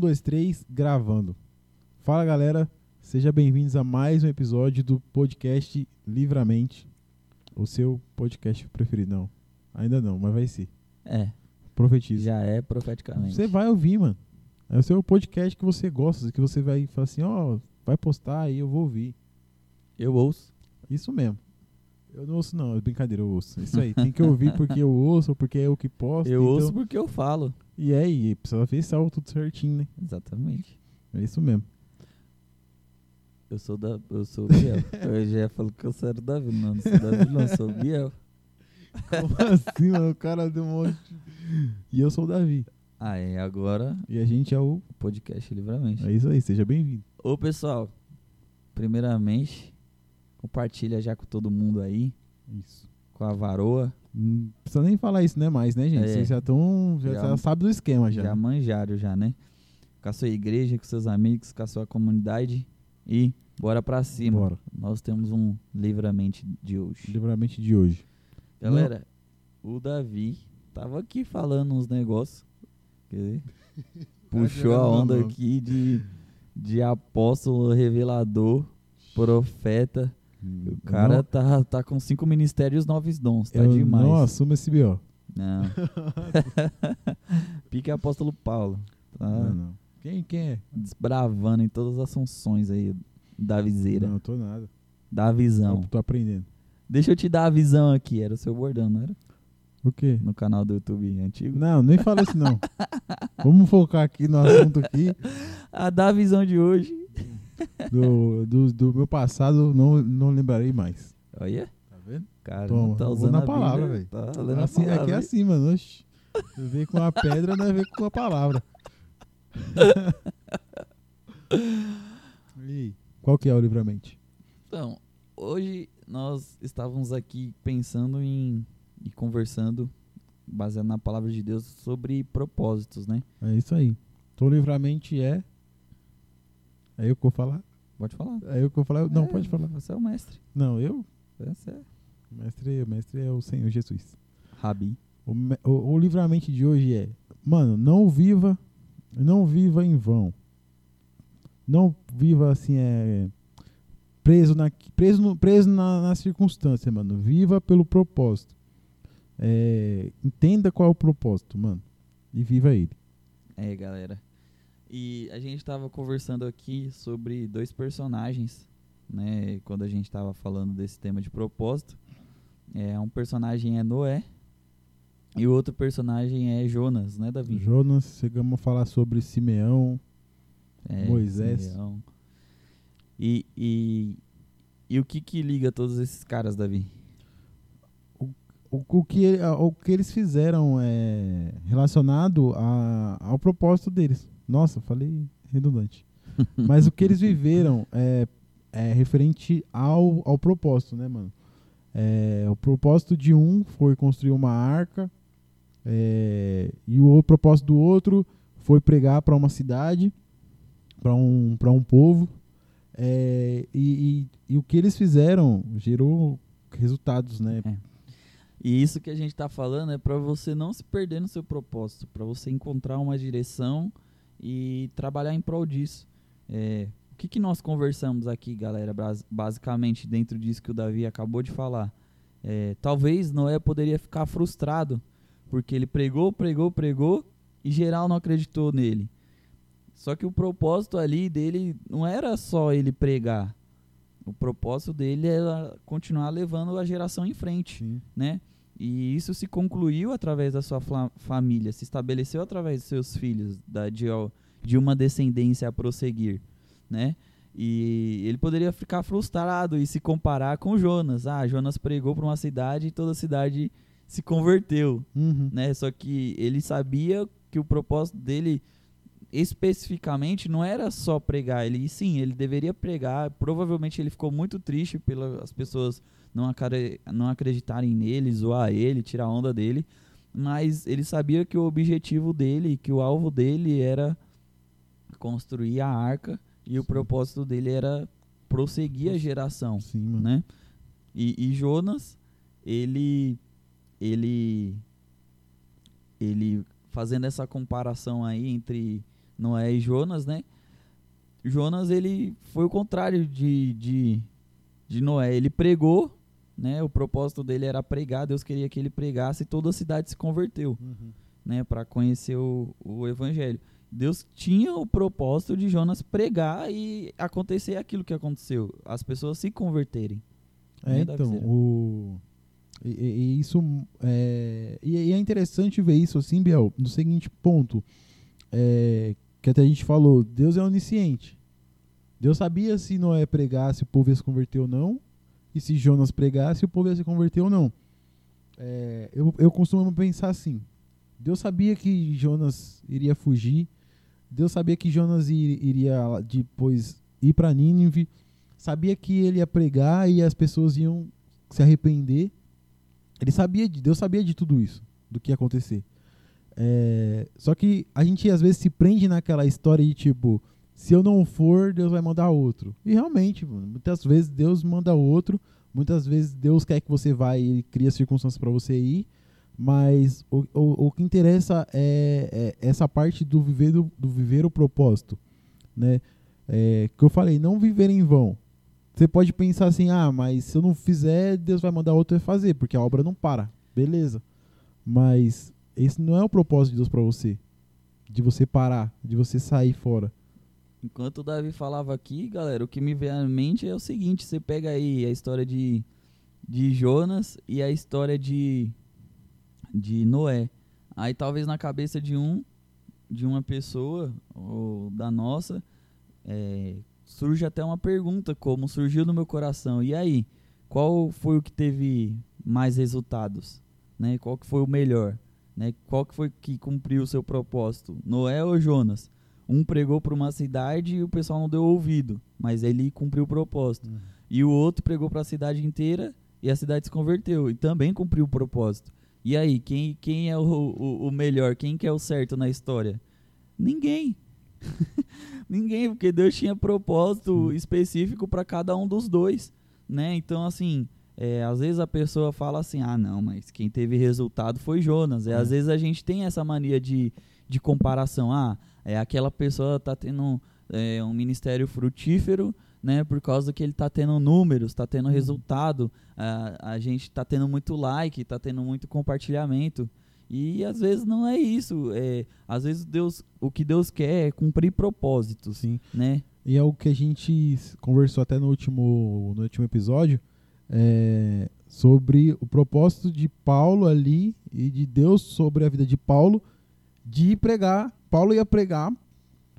dois, três, gravando. Fala galera, sejam bem-vindos a mais um episódio do podcast Livramente. O seu podcast preferido. Não, ainda não, mas vai ser. É, Profetiza. já é profeticamente. Você vai ouvir, mano. É o seu podcast que você gosta, que você vai falar assim, ó, vai postar aí, eu vou ouvir. Eu ouço. Isso mesmo. Eu não ouço não, é brincadeira, eu ouço. Isso aí, tem que ouvir porque eu ouço, porque é eu que posto. Eu então- ouço porque eu falo. E aí, precisa ver se é tudo certinho, né? Exatamente. É isso mesmo. Eu sou da, eu sou o Biel. eu já falo que eu sou o Davi. Não, não sou o Davi, não, sou o Biel. Como assim, mano? O cara deu um monte. E eu sou o Davi. Ah, é, agora E a gente é o. o podcast Livramento. É isso aí, seja bem-vindo. Ô, pessoal, primeiramente, compartilha já com todo mundo aí, Isso. com a varoa. Não precisa nem falar isso, né? Mais, né, gente? É. Vocês já estão. Já, Já- já sabe do esquema já. Já, manjaram já, né? Com a sua igreja, com seus amigos, com a sua comunidade. E bora pra cima. Bora. Nós temos um Livramento de hoje. Livramento de hoje. Galera, o Davi tava aqui falando uns negócios. Quer dizer, puxou a jogando onda aqui de, de apóstolo, revelador, profeta. O cara não, tá, tá com cinco ministérios, nove dons. Tá eu demais. não assumo esse B.O. Não. Pique apóstolo Paulo. Tá Não, não. Quem, quem é? desbravando em todas as funções aí da viseira, Não, tô nada. da visão. Tô, tô aprendendo. Deixa eu te dar a visão aqui. Era o seu bordão, não era? O quê? No canal do YouTube antigo. Não, nem fala isso não. Vamos focar aqui no assunto aqui A da visão de hoje. Do, do, do meu passado, não, não lembrarei mais. Olha, Tá vendo? cara, Toma, não tá usando a palavra, Bíblia, velho. Tá lendo Assim, palavra, aqui é assim, mano. Oxi. Veio com a pedra, não é ver com a palavra. e qual que é o livramento? Então, hoje nós estávamos aqui pensando em e conversando, baseado na palavra de Deus, sobre propósitos, né? É isso aí. Então, o livramento é. É eu vou falar? Pode falar. É eu vou falar? Não, É, pode falar. Você é o mestre. Não, eu? Você é O mestre, o mestre é o Senhor Jesus. Rabi. O, o, o livramento de hoje é, mano, não viva, não viva em vão. Não viva assim, é preso na preso, no, preso na, na circunstância, mano. Viva pelo propósito. É, entenda qual é o propósito, mano, e viva ele. É, galera. E a gente tava conversando aqui sobre dois personagens, né? Quando a gente tava falando desse tema de propósito. É, um personagem é Noé e o outro personagem é Jonas, né, Davi? Jonas, chegamos a falar sobre Simeão. É, Moisés. Simeão. E, e, e o que que liga todos esses caras, Davi? O, o, que, o que eles fizeram é relacionado a, ao propósito deles. Nossa, falei redundante. Mas o que eles viveram é, é referente ao, ao propósito, né, mano? É, o propósito de um foi construir uma arca, é, e o propósito do outro foi pregar para uma cidade, para um, pra um povo. é, e, e, e o que eles fizeram gerou resultados, né? É. E isso que a gente tá falando é para você não se perder no seu propósito, para você encontrar uma direção e trabalhar em prol disso. É, o que, que nós conversamos aqui, galera, bas- basicamente dentro disso que o Davi acabou de falar? É, talvez Noé poderia ficar frustrado, porque ele pregou, pregou, pregou e geral não acreditou nele. Só que o propósito ali dele não era só ele pregar. O propósito dele era continuar levando a geração em frente Sim. né? E isso se concluiu através da sua família, se estabeleceu através dos seus filhos, da, de, de uma descendência a prosseguir, né? E ele poderia ficar frustrado e se comparar com Jonas. Ah, Jonas pregou para uma cidade e toda a cidade se converteu, Uhum. né? Só que ele sabia que o propósito dele especificamente não era só pregar, ele sim, ele deveria pregar. Provavelmente ele ficou muito triste pelas pessoas não, não acreditarem nele, zoar ele, tirar onda dele, mas ele sabia que o objetivo dele, que o alvo dele era construir a arca e o Sim. propósito dele era prosseguir a geração Sim, mano. né? E, e Jonas, ele, ele, ele fazendo essa comparação aí entre Noé e Jonas, né? Jonas, ele foi o contrário de, de, de Noé. Ele pregou, né? O propósito dele era pregar, Deus queria que ele pregasse e toda a cidade se converteu, Uhum. né? Para conhecer o, o evangelho. Deus tinha o propósito de Jonas pregar e acontecer aquilo que aconteceu, as pessoas se converterem. É, Né, então, o... E, e- isso é... E, e é interessante ver isso assim, Biel, no seguinte ponto, é, que até a gente falou, Deus é onisciente. Deus sabia se Noé pregasse, o povo ia se converter ou não, e se Jonas pregasse, o povo ia se converter ou não. É, eu, eu costumo pensar assim, Deus sabia que Jonas iria fugir, Deus sabia que Jonas ir- iria depois ir para Nínive, sabia que ele ia pregar e as pessoas iam se arrepender. Ele sabia de Deus sabia de tudo isso, do que ia acontecer. É, só que a gente às vezes se prende naquela história de tipo, se eu não for, Deus vai mandar outro. E realmente, muitas vezes Deus manda outro, muitas vezes Deus quer que você vá e ele cria circunstâncias para você ir, mas o, o, o que interessa é, é essa parte do viver, do, do viver o propósito, né? É, que eu falei, não viver em vão. Você pode pensar assim, ah, mas se eu não fizer, Deus vai mandar outro fazer, porque a obra não para. Beleza. Mas esse não é o propósito de Deus para você. De você parar, de você sair fora. Enquanto o Davi falava aqui, galera, o que me veio à mente é o seguinte: você pega aí a história de, de Jonas e a história de, de Noé. Aí talvez na cabeça de um, de uma pessoa, ou da nossa, é, surge até uma pergunta, como surgiu no meu coração. E aí, qual foi o que teve mais resultados? Né? Qual que foi o melhor? Né? Qual que foi que cumpriu o seu propósito? Noé ou Jonas? Um pregou para uma cidade e o pessoal não deu ouvido, mas ele cumpriu o propósito. E o outro pregou para a cidade inteira e a cidade se converteu e também cumpriu o propósito. E aí, quem, quem é o, o, o melhor? Quem que é o certo na história? Ninguém. Ninguém, porque Deus tinha propósito específico para cada um dos dois, né? Então, assim, é, às vezes a pessoa fala assim, ah, não, mas quem teve resultado foi Jonas. É, É. Às vezes a gente tem essa mania de, de comparação. Ah, é, aquela pessoa tá tendo é, um ministério frutífero, né? Por causa que ele tá tendo números, tá tendo resultado, a, a gente tá tendo muito like, tá tendo muito compartilhamento. E às vezes não é isso. É, às vezes Deus, o que Deus quer é cumprir propósitos, Sim. né? E é o que a gente conversou até no último, no último episódio, é, sobre o propósito de Paulo ali e de Deus sobre a vida de Paulo de pregar. Paulo ia pregar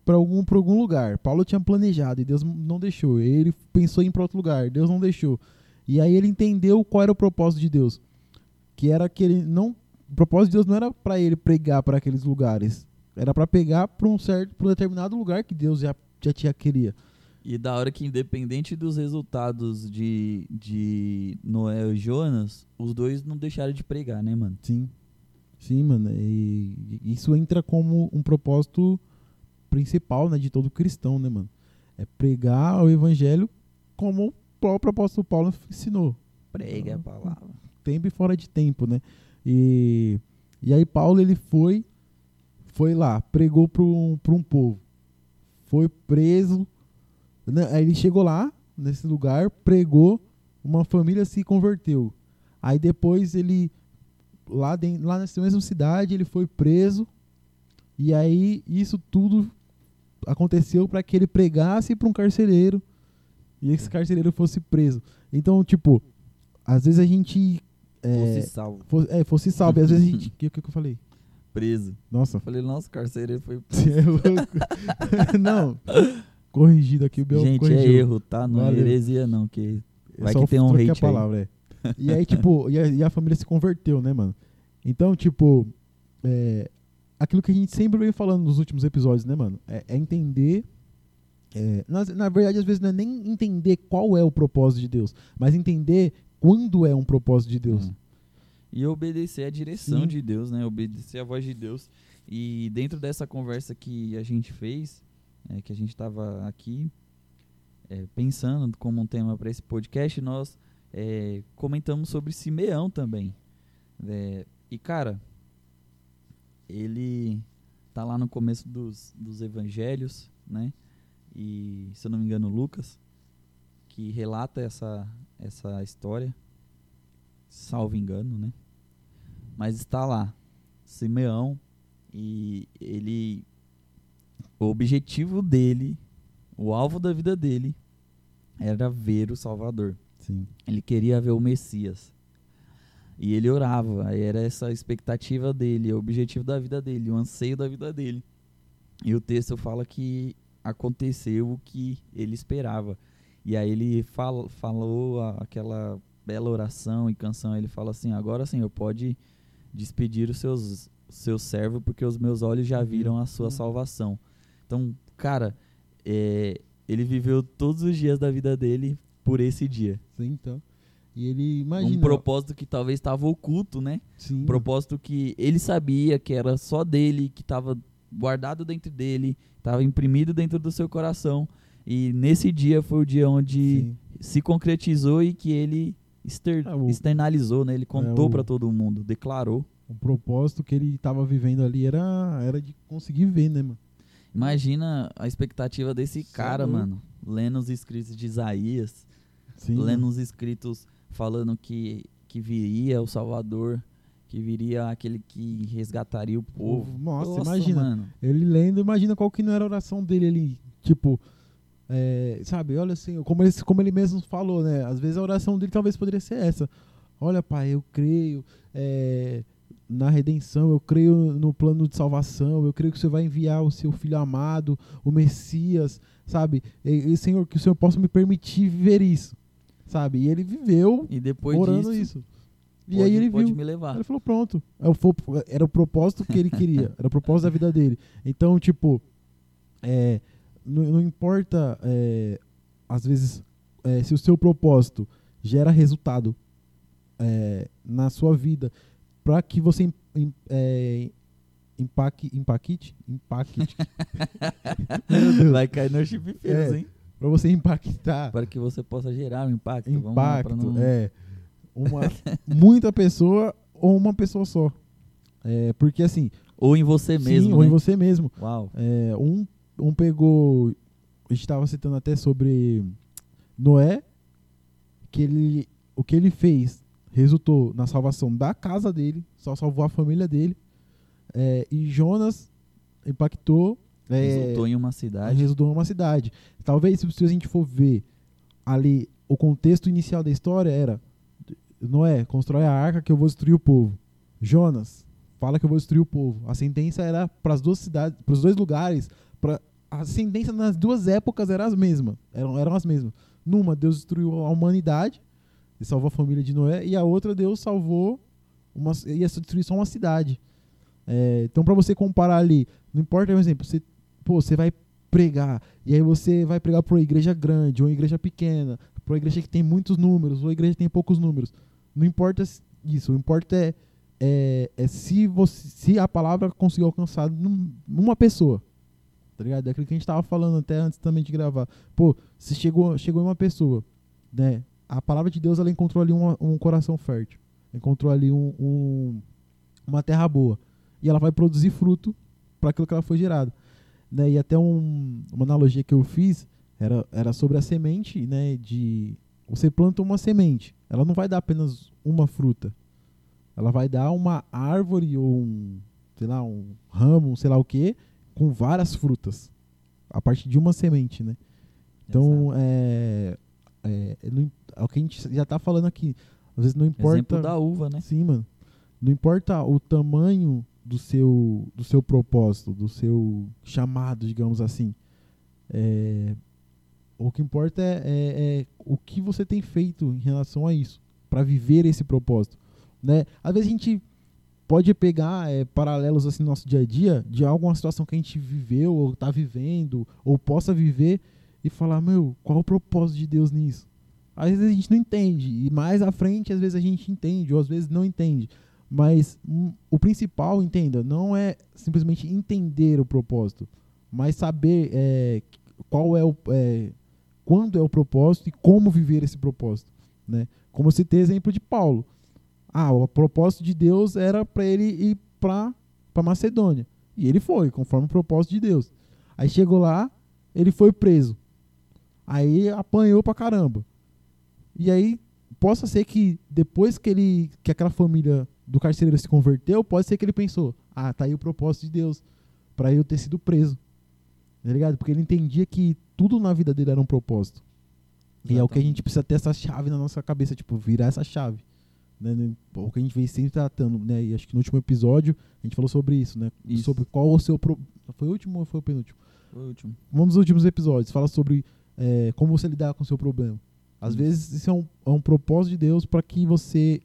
para algum, pra algum lugar. Paulo tinha planejado e Deus não deixou. Ele pensou em ir para outro lugar, Deus não deixou. E aí ele entendeu qual era o propósito de Deus. Que era que ele não. O propósito de Deus não era para ele pregar para aqueles lugares. Era para pegar para um certo, para um determinado lugar que Deus já, já tinha queria. E da hora que, independente dos resultados de, de Noé e Jonas, os dois não deixaram de pregar, né, mano? Sim. Sim, mano. E isso entra como um propósito principal, né, de todo cristão, né, mano? É pregar o evangelho como o próprio apóstolo Paulo ensinou. Prega a palavra. tempo e fora de tempo, né? E, e aí Paulo ele foi foi lá, pregou para um, pra um povo, foi preso, né? aí ele chegou lá nesse lugar, pregou, uma família se converteu. Aí depois ele lá dentro, lá nessa mesma cidade ele foi preso e aí isso tudo aconteceu para que ele pregasse para um carcereiro e esse carcereiro fosse preso. Então, tipo, às vezes a gente é, Fosse salvo. fo- é, fosse salvo. E às vezes a gente. O que, que, que eu falei? Preso. Nossa. Eu falei, nossa, carcereiro foi. não. Corrigido aqui, o Bel Gente, é corrigiu. erro, tá? Não é heresia, não. Que É Vai que tem um hate a aí. palavra, é. E aí, tipo, e a, e a família se converteu, né, mano? Então, tipo, é, aquilo que a gente sempre vem falando nos últimos episódios, né, mano? É, é entender. é, na, na verdade, às vezes não é nem entender qual é o propósito de Deus, mas entender quando é um propósito de Deus. Hum. E obedecer a direção Sim. de Deus, né? Obedecer a voz de Deus. E dentro dessa conversa que a gente fez, é, que a gente estava aqui é, pensando como um tema para esse podcast, nós é, comentamos sobre Simeão também. É, e cara, ele tá lá no começo dos, dos evangelhos, né? E, se eu não me engano, Lucas, que relata essa, essa história, salvo engano, né? Mas está lá, Simeão, e ele. O objetivo dele, o alvo da vida dele, era ver o Salvador. Sim. Ele queria ver o Messias. E ele orava, era essa expectativa dele, o objetivo da vida dele, o anseio da vida dele. E o texto fala que aconteceu o que ele esperava. E aí ele fala, falou aquela bela oração e canção, ele fala assim: "Agora, Senhor, pode despedir os seus seus servos, porque os meus olhos já viram a sua salvação". Então, cara, é, ele viveu todos os dias da vida dele por esse dia. Sim, então. E ele imagina. Um propósito que talvez estava oculto, né? Sim. Um propósito que ele sabia que era só dele, que estava guardado dentro dele, estava imprimido dentro do seu coração. E nesse dia foi o dia onde Sim. se concretizou e que ele exter- É, o- externalizou, né? Ele contou o- para todo mundo, declarou. O propósito que ele tava vivendo ali era, era de conseguir ver, né, mano? Imagina a expectativa desse é cara, mano, lendo os escritos de Isaías, Sim. lendo os escritos falando que, que viria o Salvador, que viria aquele que resgataria o povo. Nossa, imagina. Mano. Ele lendo, imagina qual que não era a oração dele ali. Tipo, é, sabe, olha assim, como ele, como ele mesmo falou, né? Às vezes a oração dele talvez poderia ser essa. Olha, pai, eu creio é, na redenção, eu creio no plano de salvação, eu creio que o Senhor vai enviar o seu filho amado, o Messias, sabe? E, e, Senhor, que o Senhor possa me permitir viver isso, sabe? E ele viveu E depois orando disso, isso. E pode, aí ele pode viu, me levar. ele falou, pronto. É Era o propósito que ele queria. Era o propósito da vida dele. Então, tipo, é, não, não importa, é, às vezes, é, se o seu propósito gera resultado é, na sua vida, para que você é, empaque, impacte, impacte, Deus. Vai cair no chip É. hein? para você impactar Para que você possa gerar um impacto. Vamos lá, impacto, não- é uma muita pessoa ou uma pessoa só. É, porque assim, Ou em você sim, mesmo, ou né? em você mesmo. Uau. É, um, um pegou. A gente estava citando até sobre Noé, que ele, o que ele fez resultou na salvação da casa dele, só salvou a família dele. É, e Jonas impactou. é, Resultou em uma cidade. resultou numa cidade. Talvez se se a gente for ver ali o contexto inicial da história era Noé, constrói a arca que eu vou destruir o povo. Jonas, fala que eu vou destruir o povo. A sentença era para as duas cidades, para os dois lugares, pra, a sentença nas duas épocas era as mesmas, eram, eram as mesmas. Numa Deus destruiu a humanidade e salvou a família de Noé e a outra Deus salvou uma ia destruir só uma cidade. É, então para você comparar ali, não importa, por exemplo, você pô, você vai pregar, e aí você vai pregar para uma igreja grande, ou uma igreja pequena, para uma igreja que tem muitos números, ou uma igreja que tem poucos números. Não importa isso, o importa é, é, é se, você, se a palavra conseguiu alcançar num- pessoa. Tá ligado? É aquilo que a gente tava falando até antes também de gravar. Pô, se chegou, chegou uma pessoa, né? A palavra de Deus, ela encontrou ali uma- um coração fértil. Encontrou ali um, um- uma terra boa. E ela vai produzir fruto para aquilo que ela foi gerada né? E até um- uma analogia que eu fiz era, era sobre a semente, né? De você planta uma semente, ela não vai dar apenas uma fruta, ela vai dar uma árvore ou um, sei lá, um ramo, sei lá o que, com várias frutas a partir de uma semente, né? Então é, é, não é o que a gente já tá falando aqui. Às vezes não importa. Exemplo da uva, né? Sim, mano. Não importa o tamanho do seu, do seu propósito, do seu chamado, digamos assim. É, o que importa é, é- é o que você tem feito em relação a isso, para viver esse propósito. Né? Às vezes a gente pode pegar é, paralelos assim no nosso dia a dia de alguma situação que a gente viveu, ou está vivendo, ou possa viver, e falar, meu, qual o propósito de Deus nisso? Às vezes a gente não entende, e mais à frente às vezes a gente entende, ou às vezes não entende. Mas hum, o principal, entenda, não é simplesmente entender o propósito, mas saber é, qual é o. É, quando é o propósito e como viver esse propósito. Né? Como eu citei exemplo de Paulo. Ah, o propósito de Deus era para ele ir para Macedônia. E ele foi, conforme o propósito de Deus. Aí chegou lá, ele foi preso. Aí apanhou pra caramba. E aí, possa ser que depois que ele que aquela família do carcereiro se converteu, pode ser que ele pensou: "Ah, tá aí o propósito de Deus para eu ter sido preso". Tá ligado? Porque ele entendia que tudo na vida dele era um propósito. E é o que a gente precisa ter essa chave na nossa cabeça, tipo, virar essa chave. Né? né? O que a gente vem sempre tratando, né? E acho que no último episódio a gente falou sobre isso, né? Isso. Sobre qual o seu pro... Foi o último ou foi o penúltimo? Foi o último. Um dos últimos episódios fala sobre é, como você lidar com o seu problema. Às Isso. vezes isso é um, é um propósito de Deus para que você.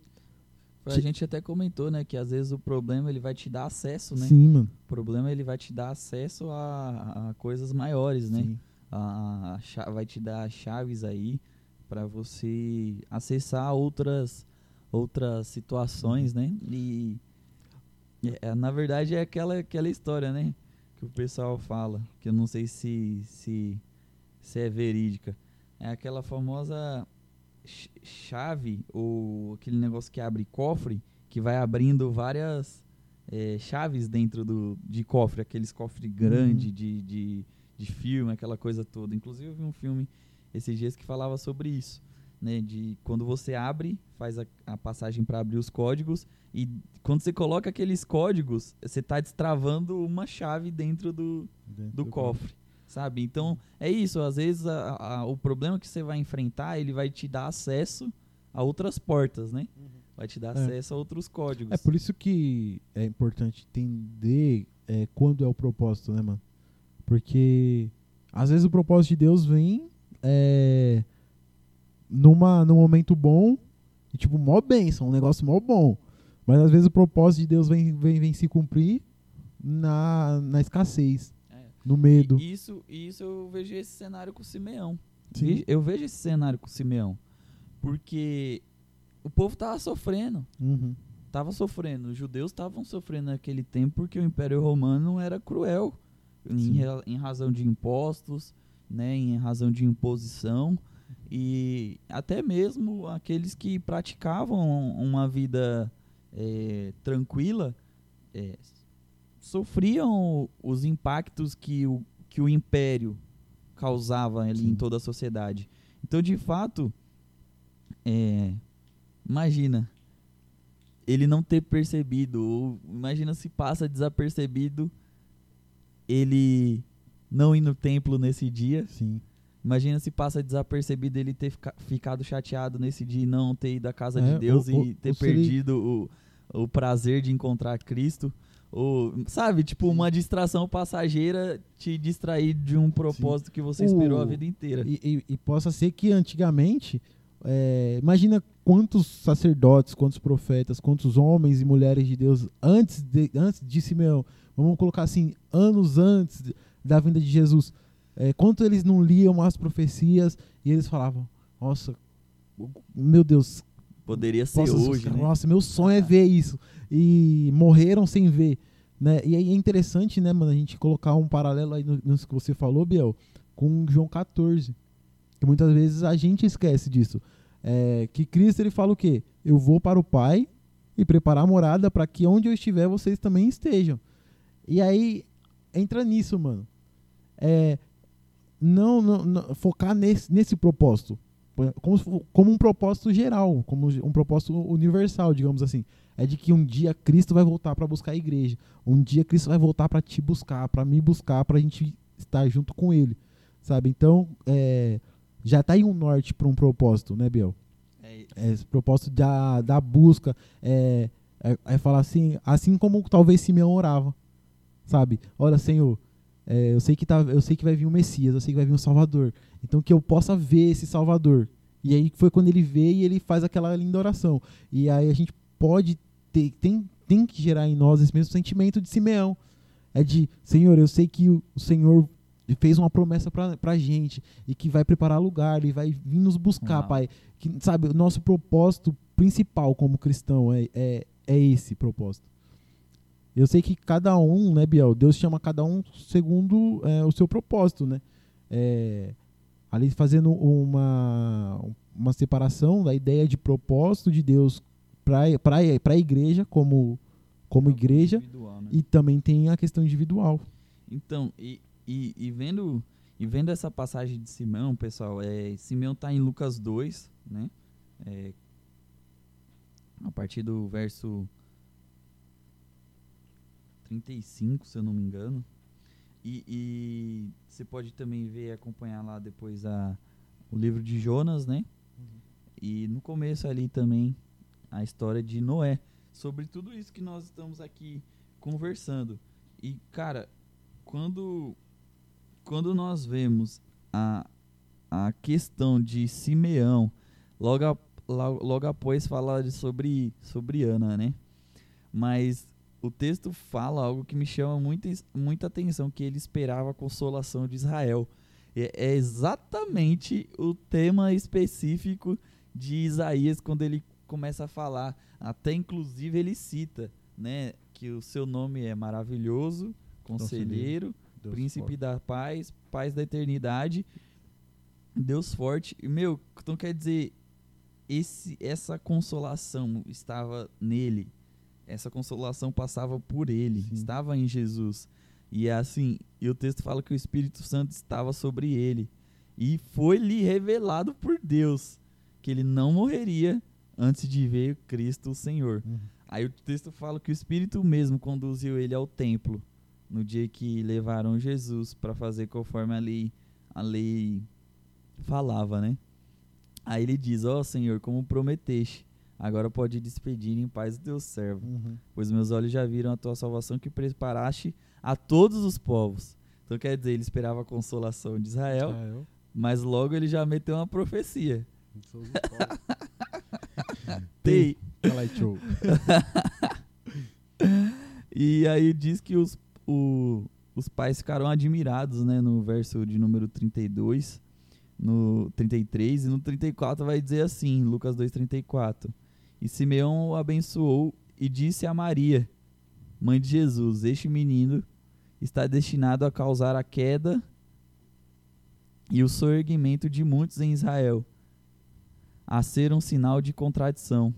A gente até comentou, né, que às vezes o problema ele vai te dar acesso, né? Sim, mano. O problema ele vai te dar acesso a, a coisas maiores, né? Sim. A, a vai te dar chaves aí para você acessar outras outras situações, né? E é, na verdade é aquela aquela história, né, que o pessoal fala, que eu não sei se se se é verídica. É aquela famosa ch- chave ou aquele negócio que abre cofre, que vai abrindo várias eh, chaves dentro do, de cofre, aqueles cofres grandes Uhum. de, de, de filme, aquela coisa toda. Inclusive eu vi um filme esses dias que falava sobre isso, né? De quando você abre, faz a, a passagem para abrir os códigos e quando você coloca aqueles códigos, você está destravando uma chave dentro do, do cofre, sabe? Então é isso. Às vezes a- a- o problema que você vai enfrentar ele vai te dar acesso a outras portas, né? Vai te dar É. acesso a outros códigos. É por isso que é importante entender é, quando é o propósito, né, mano? Porque às vezes o propósito de Deus vem é, numa, num momento bom e, tipo, mó bênção, um negócio mó bom. Mas às vezes o propósito de Deus vem, vem, vem se cumprir na, na escassez. No medo. E isso, isso eu vejo esse cenário com o Simeão. Sim. Eu vejo esse cenário com o Simeão. Porque o povo tava sofrendo. Uhum. Tava sofrendo. Os judeus estavam sofrendo naquele tempo porque o Império Romano era cruel. Em, em razão de impostos, né, em razão de imposição. E até mesmo aqueles que praticavam uma vida eh, tranquila eh, sofriam os impactos que o, que o império causava ali Sim. em toda a sociedade. Então, de fato, é, imagina ele não ter percebido, ou imagina se passa desapercebido ele não ir no templo nesse dia. Sim. Imagina se passa desapercebido ele ter fica- ficado chateado nesse dia e não ter ido à casa É, de Deus ou- e ter ele- perdido o, o prazer de encontrar Cristo. Ou, sabe, tipo, uma distração passageira te distrair de um propósito que você esperou a O- vida inteira. E, e- e possa ser que antigamente, é, imagina quantos sacerdotes, quantos profetas, quantos homens e mulheres de Deus antes de, antes de Simeão, vamos colocar assim, anos antes da vinda de Jesus, é, quanto eles não liam as profecias e eles falavam, nossa, meu Deus, Poderia ser nossa, hoje, né? nossa, meu sonho é ver isso. E morreram sem ver. Né? E é interessante, né, mano, a gente colocar um paralelo aí no- nisso que você falou, Biel, com João 14. Que muitas vezes a gente esquece disso. É, que Cristo ele fala o quê? Eu vou para o Pai e preparar a morada para que onde eu estiver vocês também estejam. E aí entra nisso, mano. É, não, não- não- focar nesse, nesse propósito. Como, como um propósito geral, como um propósito universal, digamos assim. É de que um dia Cristo vai voltar para buscar a igreja. Um dia Cristo vai voltar para te buscar, para me buscar, para a gente estar junto com Ele. Sabe? Então, é, já tá aí um norte para um propósito, né, Biel? É, É, esse propósito da, da busca. É, é, é falar assim, assim como talvez Simeão orava. Sabe? Olha, Senhor, é, eu, sei que tá, eu sei que vai vir um Messias, eu sei que vai vir um Salvador. Então que eu possa ver esse Salvador. E aí foi quando ele vê e ele faz aquela linda oração. E aí a gente pode ter, tem, tem que gerar em nós esse mesmo sentimento de Simeão. É de, Senhor, eu sei que o, o Senhor fez uma promessa pra, pra gente e que vai preparar lugar, ele vai vir nos buscar, Uau. Pai. Que, sabe, o nosso propósito principal como cristão é, é, é esse propósito. Eu sei que cada um, né, Biel? Deus chama cada um segundo é, o seu propósito, né? É, ali fazendo uma, uma separação da ideia de propósito de Deus para a igreja como, como igreja né? e também tem a questão individual. Então, e, e, e vendo e vendo essa passagem de Simeão, pessoal, é, Simeão está em Lucas 2, né? É, a partir do verso 35, se eu não me engano. E, e você pode também ver e acompanhar lá depois a, o livro de Jonas, né? E no começo ali também a história de Noé. Sobre tudo isso que nós estamos aqui conversando. E, cara, quando, quando nós vemos a, a questão de Simeão, logo, a- logo, logo após falar sobre, sobre Ana, né? Mas o texto fala algo que me chama muita, muita atenção, que ele esperava a consolação de Israel. É, é exatamente o tema específico de Isaías quando ele começa a falar. Até inclusive ele cita, né, que o seu nome é maravilhoso, conselheiro, príncipe da paz, paz da eternidade, Deus forte. E, meu, então quer dizer, esse, essa consolação estava nele. Essa consolação passava por ele, Sim. estava em Jesus. E é assim, e o texto fala que o Espírito Santo estava sobre ele. E foi-lhe revelado por Deus que ele não morreria antes de ver Cristo o Senhor. Uhum. Aí o texto fala que o Espírito mesmo conduziu ele ao templo no dia que levaram Jesus para fazer conforme a lei, a lei falava, né? Aí ele diz: Ó Senhor, como prometeste, agora pode despedir em paz o teu servo, Uhum. pois meus olhos já viram a tua salvação que preparaste a todos os povos. Então quer dizer, ele esperava a consolação de Israel, Israel. mas logo ele já meteu uma profecia. Sou os povos. Tei. Fala aí, show. E aí diz que os, o- os pais ficaram admirados, né, no verso de número 32, no 33 e no 34 vai dizer assim, Lucas 2:34. E Simeão o abençoou e disse a Maria, mãe de Jesus: Este menino está destinado a causar a queda e o soerguimento de muitos em Israel, a ser um sinal de contradição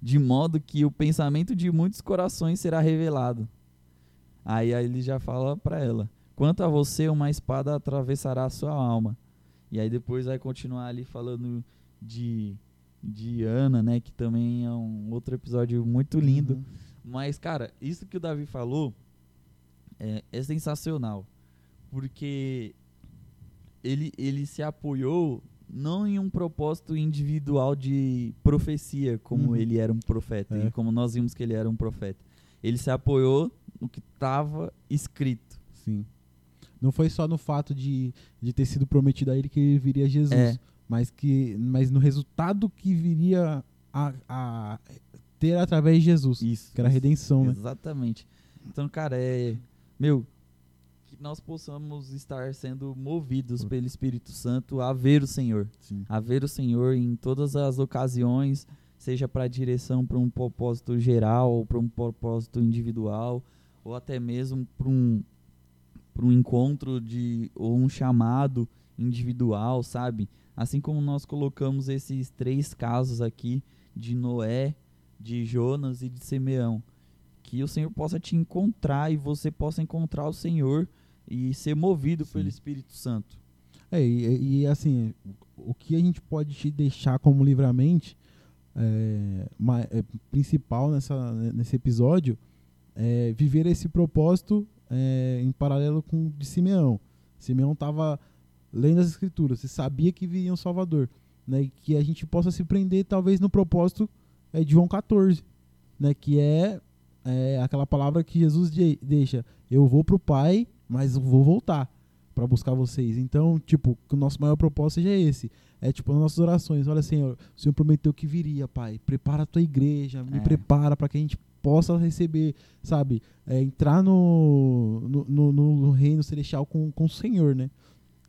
de modo que o pensamento de muitos corações será revelado. Aí, aí ele já fala para ela: Quanto a você, uma espada atravessará a sua alma. E aí depois vai continuar ali falando de, de Ana, né? Que também é um outro episódio muito lindo. Uhum. Mas, cara, isso que o Davi falou é, é sensacional. Porque ele, ele se apoiou não em um propósito individual de profecia, como Uhum. ele era um profeta, É. e como nós vimos que ele era um profeta. Ele se apoiou no que estava escrito. Sim. Não foi só no fato de, de ter sido prometido a ele que ele viria Jesus, É. mas, que, mas no resultado que viria a, a ter através de Jesus, Isso. que era a redenção, né? Exatamente. Então, cara, é. Meu, que nós possamos estar sendo movidos pelo Espírito Santo a ver o Senhor. Sim. a ver o Senhor em todas as ocasiões, seja para direção para um propósito geral ou para um propósito individual, ou até mesmo para um, pra um encontro de ou um chamado individual, sabe? Assim como nós colocamos esses três casos aqui de Noé, de Jonas e de Simeão, que o Senhor possa te encontrar e você possa encontrar o Senhor e ser movido Sim. pelo Espírito Santo. É, e, e, assim, o que a gente pode te deixar como livramento é, é, principal nessa, nesse episódio é viver esse propósito é, em paralelo com o de Simeão. Simeão estava lendo as escrituras, e sabia que viria um Salvador. Né, e que a gente possa se prender talvez no propósito é, de João 14, né, que é, é aquela palavra que Jesus de- deixa, eu vou pro Pai, mas vou voltar para buscar vocês. Então, tipo, que o nosso maior propósito seja esse. É tipo nas nossas orações, olha Senhor, o Senhor prometeu que viria, Pai. Prepara a tua igreja, me É. prepara para que a gente possa receber, sabe, é, entrar no, no, no- no reino celestial com, com o Senhor, né?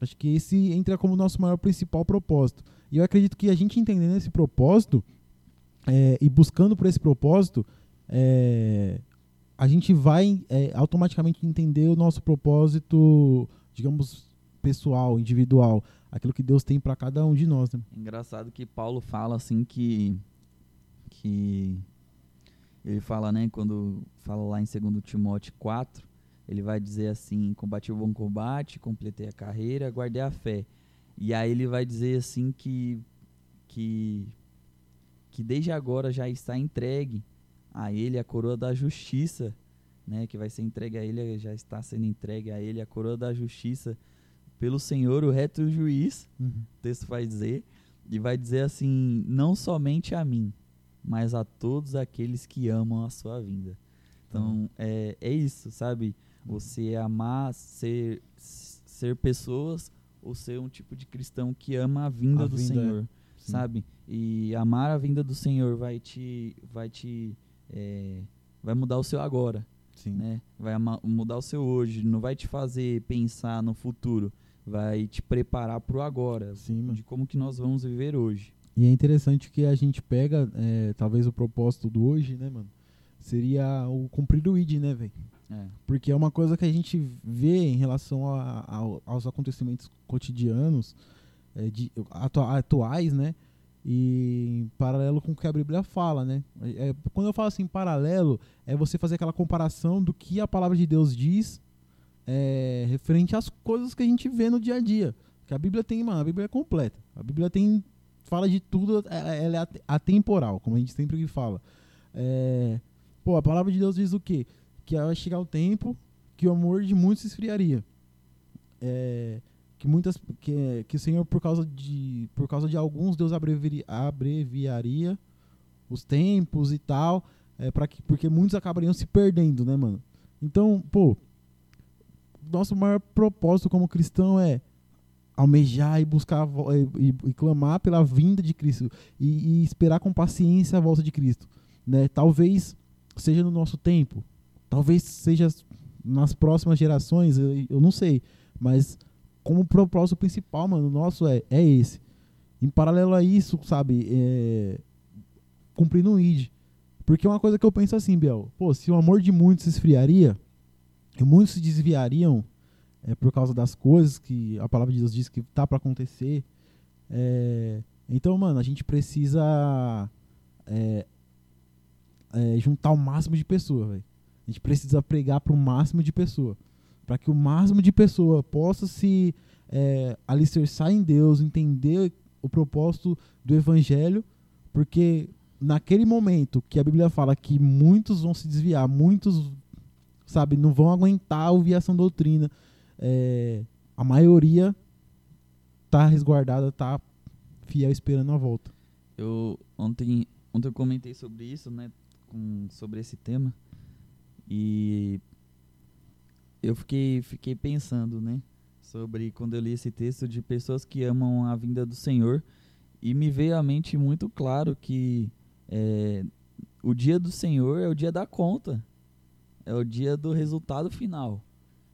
Acho que esse entra como nosso maior principal propósito. E eu acredito que a gente entendendo esse propósito é, e buscando por esse propósito, é, a gente vai é, automaticamente entender o nosso propósito, digamos, pessoal, individual, aquilo que Deus tem para cada um de nós. Né? Engraçado que Paulo fala assim que que ele fala, né, quando fala lá em 2 Timóteo 4, ele vai dizer assim: combati o bom combate, completei a carreira, guardei a fé. E aí ele vai dizer assim que que que desde agora já está entregue a ele a coroa da justiça, né, que vai ser entregue a ele, já está sendo entregue a ele a coroa da justiça pelo Senhor, o reto juiz. Uhum. O texto vai dizer e vai dizer assim: não somente a mim, mas a todos aqueles que amam a sua vinda. Então, uhum. é, é isso, sabe? Você amar ser, ser pessoas ou ser um tipo de cristão que ama a vinda a do vinda, Senhor, é. sabe? E amar a vinda do Senhor vai te vai te é, vai mudar o seu agora, Sim. né? Vai mudar o seu hoje, não vai te fazer pensar no futuro, vai te preparar para o agora, Sim, de como que nós vamos viver hoje. E é interessante que a gente pega, é, talvez o propósito do hoje, né, mano? Seria o cumprir o ID, né, velho? É. Porque é uma coisa que a gente vê em relação a, a, aos acontecimentos cotidianos, é, de, atuais, né? E em paralelo com o que a Bíblia fala, né? É, quando eu falo assim paralelo, é você fazer aquela comparação do que a palavra de Deus diz é, referente às coisas que a gente vê no dia a dia. Que a Bíblia tem, mano, a Bíblia é completa. A Bíblia tem fala de tudo, é, ela é atemporal, como a gente sempre fala. É, pô, a palavra de Deus diz o quê? Que vai chegar o tempo que o amor de muitos se esfriaria. É, que muitas que, que o Senhor por causa de por causa de alguns Deus abreviaria, abreviaria os tempos e tal, é, para que porque muitos acabariam se perdendo, né, mano? Então, pô, nosso maior propósito como cristão é almejar e buscar e, e, e clamar pela vinda de Cristo e, e, esperar com paciência a volta de Cristo, né? Talvez seja no nosso tempo, talvez seja nas próximas gerações, eu, eu não sei, mas como propósito principal, mano, nosso é, é esse. Em paralelo a isso, sabe, é, cumprindo um ID. Porque é uma coisa que eu penso assim, Biel, pô, se o amor de muitos se esfriaria, e muitos se desviariam é, por causa das coisas que a palavra de Deus diz que tá para acontecer. É, então, mano, a gente precisa é, é juntar o máximo de pessoas, velho. A gente precisa pregar para o máximo de pessoas. Para que o máximo de pessoas possa se é, alicerçar em Deus, entender o propósito do evangelho, porque naquele momento que a Bíblia fala que muitos vão se desviar, muitos, sabe, não vão aguentar ouvir essa doutrina, é, a maioria tá resguardada, tá fiel esperando a volta. Eu ontem, ontem eu comentei sobre isso, né, com, sobre esse tema e eu fiquei fiquei pensando, né, sobre quando eu li esse texto de pessoas que amam a vinda do Senhor e me veio à mente muito claro que é, o dia do Senhor é o dia da conta, é o dia do resultado final.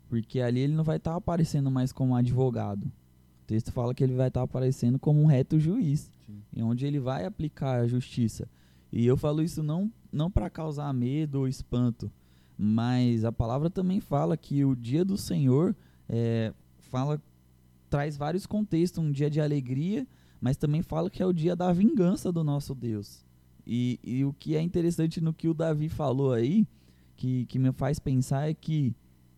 Porque ali ele não vai estar tá aparecendo mais como advogado. O texto fala que ele vai estar tá aparecendo como um reto juiz, em onde ele vai aplicar a justiça. E eu falo isso não, não para causar medo ou espanto, mas a palavra também fala que o dia do Senhor é, fala traz vários contextos, um dia de alegria, mas também fala que é o dia da vingança do nosso Deus. E, e o que é interessante no que o Davi falou aí, que, que me faz pensar é que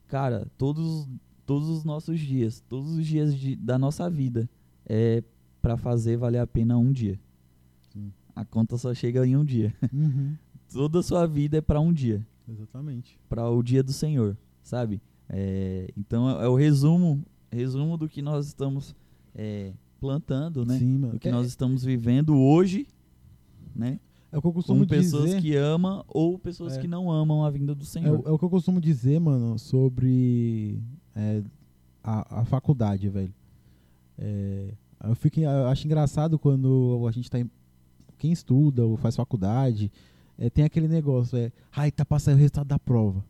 cara, todos, todos os nossos dias, todos os dias de, da nossa vida é para fazer valer a pena um dia. Sim. A conta só chega em um dia. Uhum. Toda a sua vida é para um dia. Exatamente. Para o dia do Senhor, sabe? É, então é, é, o resumo, resumo do que nós estamos é, plantando, né? Sim, mano. Do que é, nós estamos vivendo hoje, né? É o que eu costumo com pessoas dizer. que amam ou pessoas é. que não amam a vinda do Senhor. É, é, o que eu costumo dizer, mano, sobre é, a, a faculdade, velho. É, eu, fico, eu acho engraçado quando a gente tá em, quem estuda ou faz faculdade, é, tem aquele negócio, é, ai, tá passando o resultado da prova.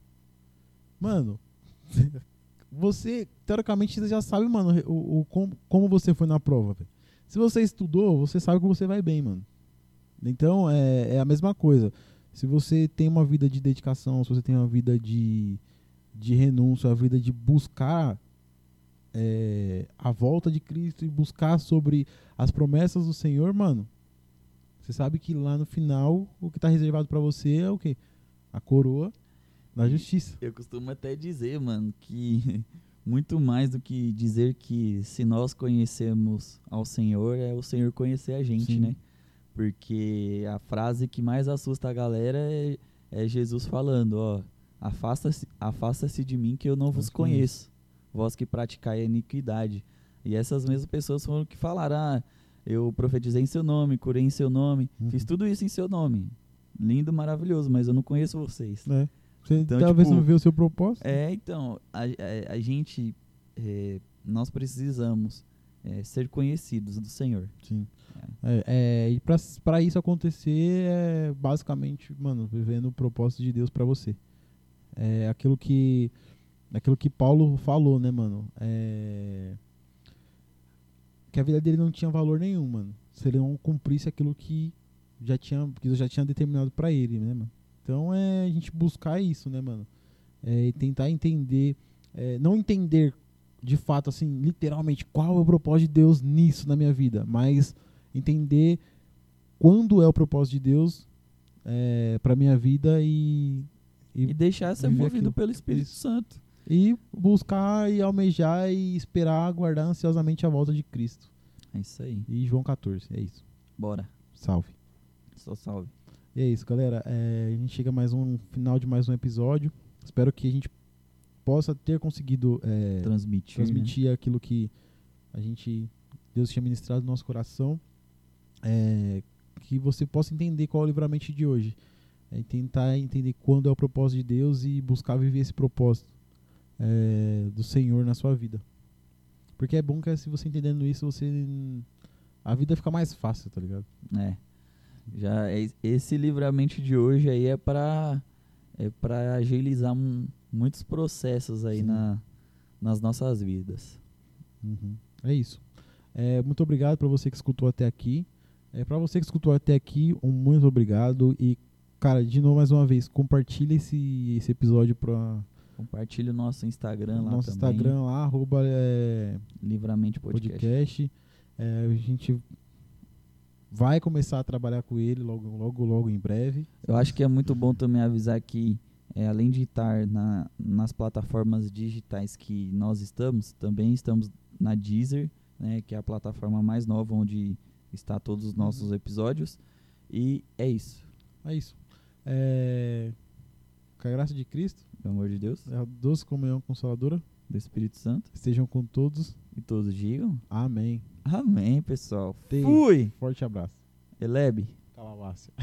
Mano, você, teoricamente, já sabe, mano, o, o como, como você foi na prova, velho. Se você estudou, você sabe que você vai bem, mano. Então é, é a mesma coisa. Se você tem uma vida de dedicação, se você tem uma vida de, de renúncia, a vida de buscar é, a volta de Cristo e buscar sobre as promessas do Senhor, mano, Você sabe que lá no final o que tá reservado pra você é o quê? A coroa da justiça. Eu costumo até dizer, mano, que muito mais do que dizer que se nós conhecemos ao Senhor, é o Senhor conhecer a gente, Sim. né? Porque a frase que mais assusta a galera é, é Jesus falando, ó, afasta-se afasta de mim que eu não vos Vos conheço, vós que praticai a iniquidade. E essas mesmas pessoas foram que falaram, ah, eu profetizei em seu nome, curei em seu nome, Uhum. fiz tudo isso em seu nome. Lindo, maravilhoso, mas eu não conheço vocês. Né? Você Então, talvez tipo, não vê o seu propósito. É, então, a, a, a gente, é, nós precisamos é, ser conhecidos do Senhor. Sim. É, é, e pra, pra isso acontecer, é basicamente, mano, vivendo o propósito de Deus pra você. É aquilo que. Aquilo que Paulo falou, né, mano? É, que a vida dele não tinha valor nenhum, mano. Se ele não cumprisse aquilo que já tinha, que já tinha determinado pra ele, né, mano? Então é a gente buscar isso, né, mano? É, e tentar entender, é, não entender de fato, assim, literalmente, qual é o propósito de Deus nisso na minha vida, mas entender quando é o propósito de Deus é, para minha vida e, E e, deixar ser movido aquilo. pelo Espírito. Santo. E buscar e almejar e esperar, aguardar ansiosamente a volta de Cristo. É isso aí. E João 14, é isso. Bora. Salve. Só salve. E é isso, galera. É, a gente chega mais um final de mais um episódio. Espero que a gente possa ter conseguido é, Transmitir. né? transmitir aquilo que a gente Deus tinha ministrado no nosso coração é, que você possa entender qual é o livramento de hoje é, tentar entender quando é o propósito de Deus e buscar viver esse propósito é, do Senhor na sua vida porque é bom que se você entendendo isso você a vida fica mais fácil tá ligado É. Já é- esse livramento de hoje aí é para é para agilizar muitos processos aí Sim. na, nas nossas vidas. Uhum. É isso. É, muito obrigado para você que escutou até aqui. É, para você que escutou até aqui, um muito obrigado. E, cara, de novo, mais uma vez, compartilha esse, esse episódio para Compartilhe o nosso Instagram lá nosso também. Instagram lá, arroba é, Livramente Podcast. podcast. É, a gente vai começar a trabalhar com ele logo, logo, logo em breve. Eu acho que é muito bom também avisar que, é, além de estar na, nas plataformas digitais que nós estamos, também estamos na Deezer, né, que é a plataforma mais nova onde está todos os nossos episódios. E é isso. É isso. É, com a graça de Cristo, Pelo amor de Deus, a doce comunhão consoladora, do Espírito Santo. estejam com todos. E todos digam Amém. amém, pessoal. Tem- Fui! Forte abraço. Elebe. Calavácia.